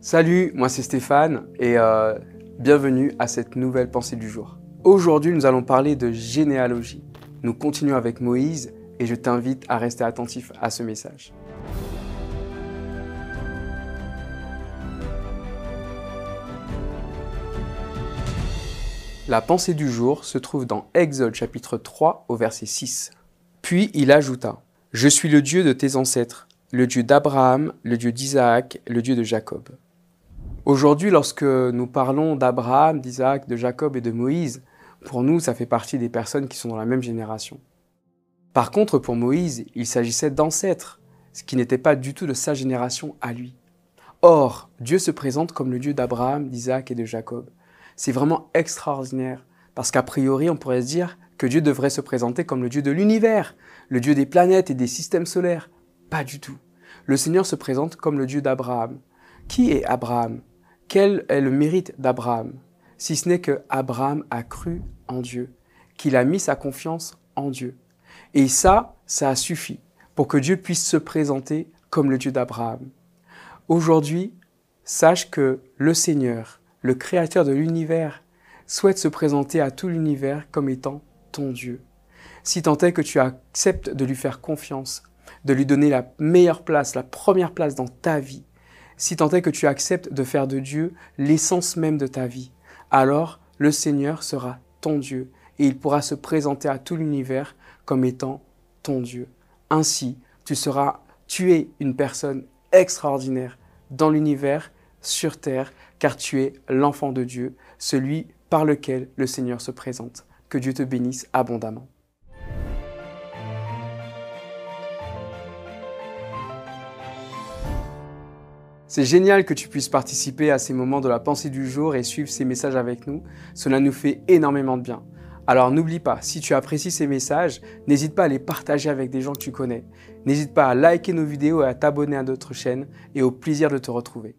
Salut, moi c'est Stéphane et euh, bienvenue à cette nouvelle pensée du jour. Aujourd'hui, nous allons parler de généalogie. Nous continuons avec Moïse et je t'invite à rester attentif à ce message. La pensée du jour se trouve dans Exode chapitre 3 au verset 6. Puis il ajouta, Je suis le Dieu de tes ancêtres, le Dieu d'Abraham, le Dieu d'Isaac, le Dieu de Jacob. Aujourd'hui, lorsque nous parlons d'Abraham, d'Isaac, de Jacob et de Moïse, pour nous, ça fait partie des personnes qui sont dans la même génération. Par contre, pour Moïse, il s'agissait d'ancêtres, ce qui n'était pas du tout de sa génération à lui. Or, Dieu se présente comme le Dieu d'Abraham, d'Isaac et de Jacob. C'est vraiment extraordinaire, parce qu'a priori, on pourrait se dire que Dieu devrait se présenter comme le Dieu de l'univers, le Dieu des planètes et des systèmes solaires. Pas du tout. Le Seigneur se présente comme le Dieu d'Abraham. Qui est Abraham? Quel est le mérite d'Abraham Si ce n'est que Abraham a cru en Dieu, qu'il a mis sa confiance en Dieu? Et ça, ça a suffi pour que Dieu puisse se présenter comme le Dieu d'Abraham. Aujourd'hui, sache que le Seigneur, le Créateur de l'univers, souhaite se présenter à tout l'univers comme étant ton Dieu. Si tant est que tu acceptes de lui faire confiance, de lui donner la meilleure place, la première place dans ta vie, si tant est que tu acceptes de faire de Dieu l'essence même de ta vie, alors le Seigneur sera ton Dieu et il pourra se présenter à tout l'univers comme étant ton Dieu. Ainsi, tu seras, tu es une personne extraordinaire dans l'univers, sur terre, car tu es l'enfant de Dieu, celui par lequel le Seigneur se présente. Que Dieu te bénisse abondamment. C'est génial que tu puisses participer à ces moments de la pensée du jour et suivre ces messages avec nous. Cela nous fait énormément de bien. Alors n'oublie pas, si tu apprécies ces messages, n'hésite pas à les partager avec des gens que tu connais. N'hésite pas à liker nos vidéos et à t'abonner à notre chaîne et au plaisir de te retrouver.